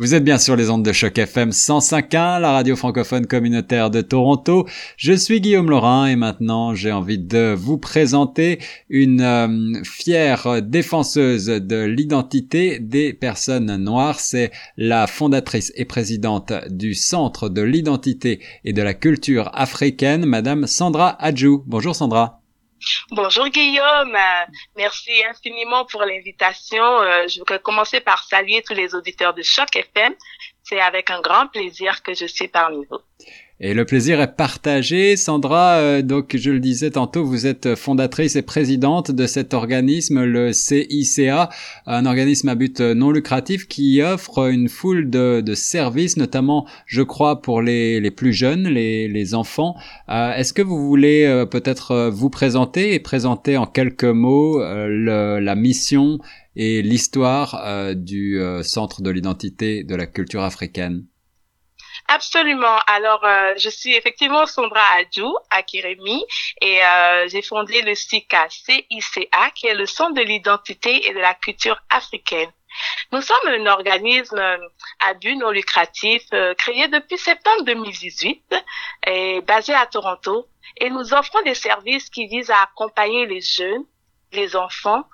Vous êtes bien sur les ondes de choc FM 105.1, la radio francophone communautaire de Toronto. Je suis Guillaume Laurin et maintenant j'ai envie de vous présenter une euh, fière défenseuse de l'identité des personnes noires. C'est la fondatrice et présidente du Centre de l'identité et de la culture africaine, Madame Sandra Adjou. Bonjour Sandra. Bonjour Guillaume, merci infiniment pour l'invitation. Euh, je voudrais commencer par saluer tous les auditeurs de Choc FM. C'est avec un grand plaisir que je suis parmi vous. Et le plaisir est partagé. Sandra, euh, donc je le disais tantôt, vous êtes fondatrice et présidente de cet organisme, le CICA, un organisme à but non lucratif qui offre une foule de, services, notamment, je crois, pour les, les plus jeunes, les, les enfants. Euh, Est-ce que vous voulez euh, peut-être vous présenter et présenter en quelques mots la mission et l'histoire du Centre de l'identité de la culture africaine Absolument. Alors, euh, je suis effectivement Sondra Adjou à Kiremi et euh, j'ai fondé le CICA, CICA, qui est le Centre de l'identité et de la culture africaine. Nous sommes un organisme euh, à but non lucratif créé depuis septembre 2018 et basé à Toronto et nous offrons des services qui visent à accompagner les jeunes, les enfants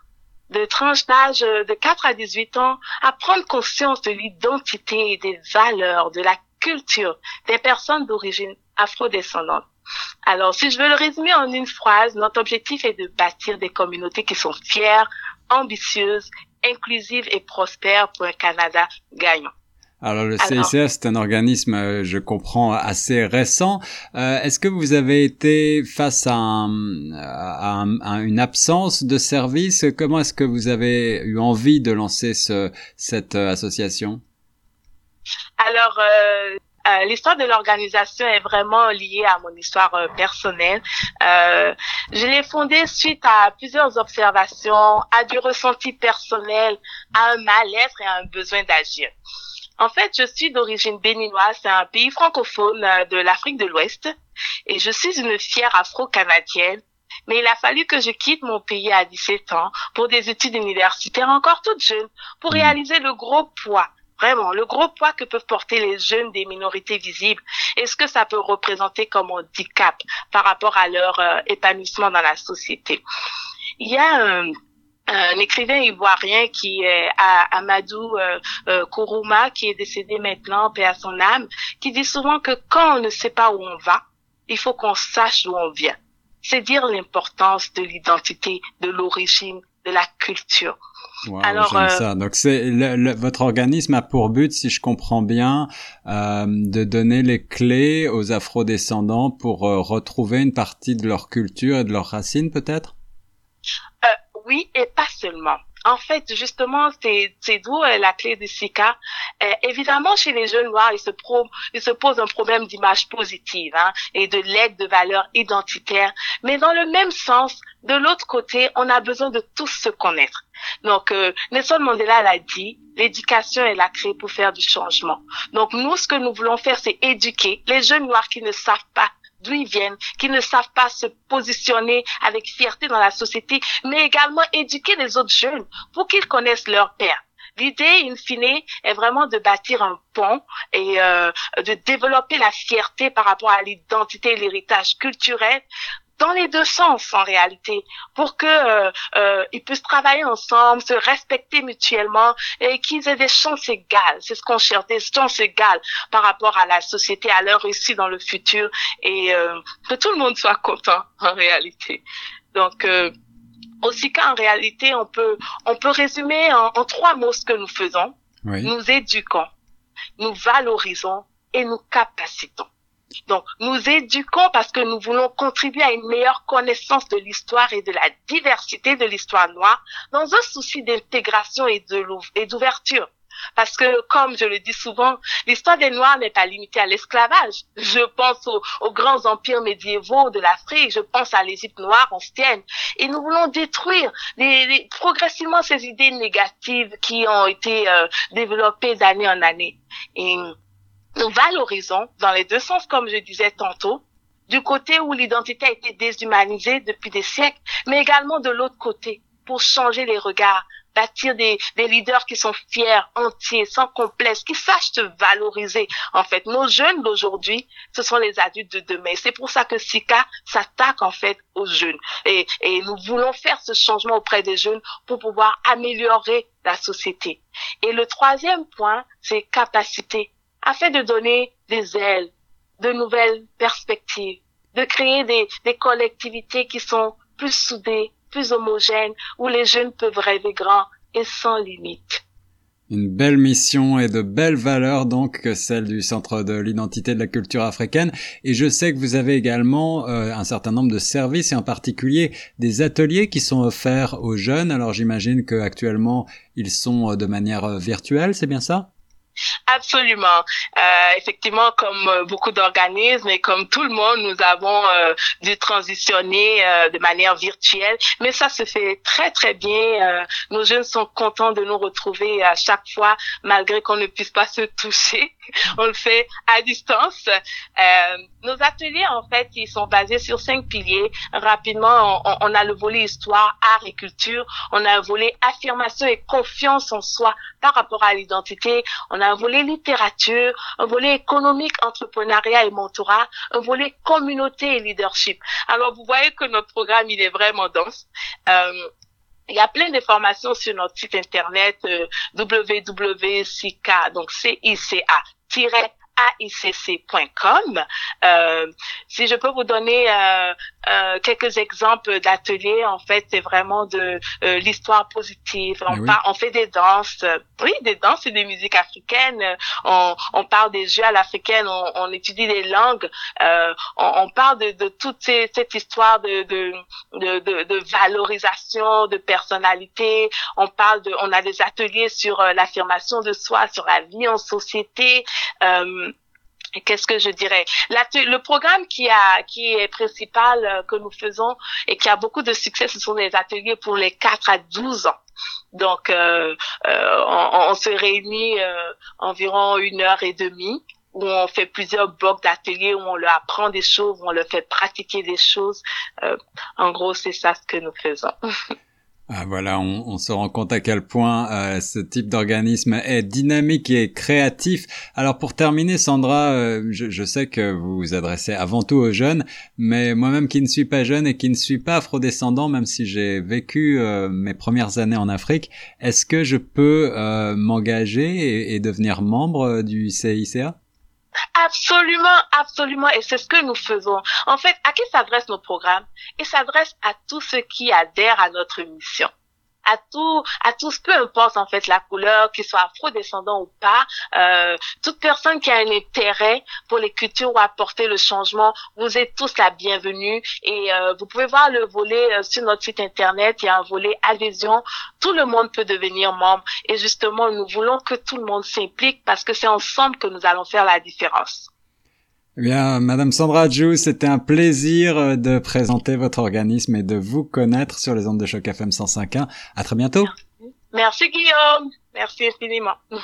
de tranche d'âge de 4 à 18 ans à prendre conscience de l'identité et des valeurs de la culture des personnes d'origine afrodescendante. Alors, si je veux le résumer en une phrase, notre objectif est de bâtir des communautés qui sont fières, ambitieuses, inclusives et prospères pour un Canada gagnant. Alors le CICS, c'est un organisme, euh, je comprends, assez récent. Euh, Est-ce que vous avez été face à, un, à, un, à une absence de service? Comment est-ce que vous avez eu envie de lancer ce, cette euh, association? Alors, euh, euh, l'histoire de l'organisation est vraiment liée à mon histoire euh, personnelle. Euh, je l'ai fondée suite à plusieurs observations, à du ressenti personnel, à un mal-être et à un besoin d'agir. En fait, je suis d'origine béninoise, c'est un pays francophone de l'Afrique de l'Ouest, et je suis une fière afro-canadienne. Mais il a fallu que je quitte mon pays à 17 ans pour des études universitaires encore toutes jeunes, pour mmh. réaliser le gros poids Vraiment, le gros poids que peuvent porter les jeunes des minorités visibles, est-ce que ça peut représenter comme handicap par rapport à leur euh, épanouissement dans la société? Il y a un, écrivain ivoirien qui est Amadou euh, euh, Kourouma, qui est décédé maintenant, paix à son âme, qui dit souvent que quand on ne sait pas où on va, il faut qu'on sache d'où on vient. C'est dire l'importance de l'identité, de l'origine, de la culture. Alors, euh, ça. Donc c'est votre organisme a pour but, si je comprends bien, euh, de donner les clés aux afrodescendants pour euh, retrouver une partie de leur culture et de leurs racines, peut-être? Oui, et pas seulement. En fait, justement, c'est d'où euh, la clé du SICA. Euh, évidemment, chez les jeunes noirs, il se, pro, se pose un problème d'image positive hein, et de l'aide de valeurs identitaires. Mais dans le même sens, de l'autre côté, on a besoin de tous se connaître. Donc, euh, Nelson Mandela l'a dit, l'éducation est la clé pour faire du changement. Donc, nous, ce que nous voulons faire, c'est éduquer les jeunes noirs qui ne savent pas d'où ils viennent, qui ne savent pas se positionner avec fierté dans la société, mais également éduquer les autres jeunes pour qu'ils connaissent leur père. L'idée, in fine, est vraiment de bâtir un pont et euh, de développer la fierté par rapport à l'identité et l'héritage culturel dans les deux sens en réalité, pour que euh, euh, ils puissent travailler ensemble, se respecter mutuellement et qu'ils aient des chances égales. C'est ce qu'on cherche, des chances égales par rapport à la société, à leur réussite dans le futur et euh, que tout le monde soit content en réalité. Donc euh, aussi qu'en réalité, on peut on peut résumer en, en trois mots ce que nous faisons. Oui. Nous éduquons, nous valorisons et nous capacitons. Donc, nous éduquons parce que nous voulons contribuer à une meilleure connaissance de l'histoire et de la diversité de l'histoire noire dans un souci d'intégration et d'ouverture. Parce que, comme je le dis souvent, l'histoire des Noirs n'est pas limitée à l'esclavage. Je pense aux, grands empires médiévaux de l'Afrique, je pense à l'Égypte noire ancienne. Et nous voulons détruire progressivement ces idées négatives qui ont été euh, développées d'année en année. Nous valorisons dans les deux sens, comme je disais tantôt, du côté où l'identité a été déshumanisée depuis des siècles, mais également de l'autre côté, pour changer les regards bâtir des, des leaders qui sont fiers, entiers, sans complexe, qui sachent se valoriser. En fait, nos jeunes d'aujourd'hui, ce sont les adultes de demain. C'est pour ça que SICA s'attaque en fait aux jeunes. Et, et nous voulons faire ce changement auprès des jeunes pour pouvoir améliorer la société. Et le troisième point, c'est capacité, afin de donner des ailes, de nouvelles perspectives, de créer des, des collectivités qui sont plus soudées, plus homogènes, où les jeunes peuvent rêver grand et sans limite. Une belle mission et de belles valeurs donc que celle du Centre de l'identité de la culture africaine. Et je sais que vous avez également euh, un certain nombre de services et en particulier des ateliers qui sont offerts aux jeunes. Alors j'imagine que actuellement ils sont euh, de manière euh, virtuelle, c'est bien ça? Absolument. Euh, effectivement, comme euh, beaucoup d'organismes et comme tout le monde, nous avons euh, dû transitionner euh, de manière virtuelle, mais ça se fait très très bien. nos jeunes sont contents de nous retrouver à chaque fois, malgré qu'on ne puisse pas se toucher. On le fait à distance. nos ateliers, en fait, ils sont basés sur cinq piliers. Rapidement, on, on a le volet histoire, art et culture. On a un volet affirmation et confiance en soi par rapport à l'identité. Un volet littérature, un volet économique, entrepreneuriat et mentorat, un volet communauté et leadership. Alors, vous voyez que notre programme, il est vraiment dense. Euh, il y a plein d'informations sur notre site internet euh, www.cica, donc C-I-C-A, aicc.com. Euh, si je peux vous donner euh, euh, quelques exemples d'ateliers, en fait, c'est vraiment de euh, l'histoire positive. On, eh on fait des danses, oui, des danses et des musiques africaines. On, on parle des jeux à l'africaine, on, on, étudie les langues. Euh, on, on, parle de, de toute ces, cette histoire de de, de, de, de, valorisation, de personnalité. On parle de, on a des ateliers sur l'affirmation de soi, sur la vie en société. Euh, qu'est-ce que je dirais? Le programme qui a qui est principal euh, que nous faisons et qui a beaucoup de succès ce sont des ateliers pour les 4 à 12 ans. Donc euh, euh, on, se réunit environ une heure et demie où on fait plusieurs blocs d'ateliers où on leur apprend des choses où on leur fait pratiquer des choses. En gros c'est ça ce que nous faisons Ah, voilà, on, on, se rend compte à quel point euh, ce type d'organisme est dynamique et créatif. Alors pour terminer, Sandra, euh, je, je, sais que vous vous adressez avant tout aux jeunes, mais moi-même qui ne suis pas jeune et qui ne suis pas afrodescendant, même si j'ai vécu euh, mes premières années en Afrique, est-ce que je peux m'engager et, et, devenir membre du CICA Absolument, absolument. Et c'est ce que nous faisons. En fait, à qui s'adresse nos programmes? Il s'adresse à tous ceux qui adhèrent à notre mission à tout, à tous, peu importe en fait la couleur, qu'ils soient afro-descendants ou pas, euh, toute personne qui a un intérêt pour les cultures ou apporter le changement, vous êtes tous la bienvenue. Et euh, vous pouvez voir le volet euh, sur notre site internet, il y a un volet adhésion, tout le monde peut devenir membre. Et justement nous voulons que tout le monde s'implique parce que c'est ensemble que nous allons faire la différence. Eh bien, Madame Sandra Jou, c'était un plaisir euh, de présenter votre organisme et de vous connaître sur les ondes de choc FM 105.1. À très bientôt. Merci Guillaume. Merci infiniment.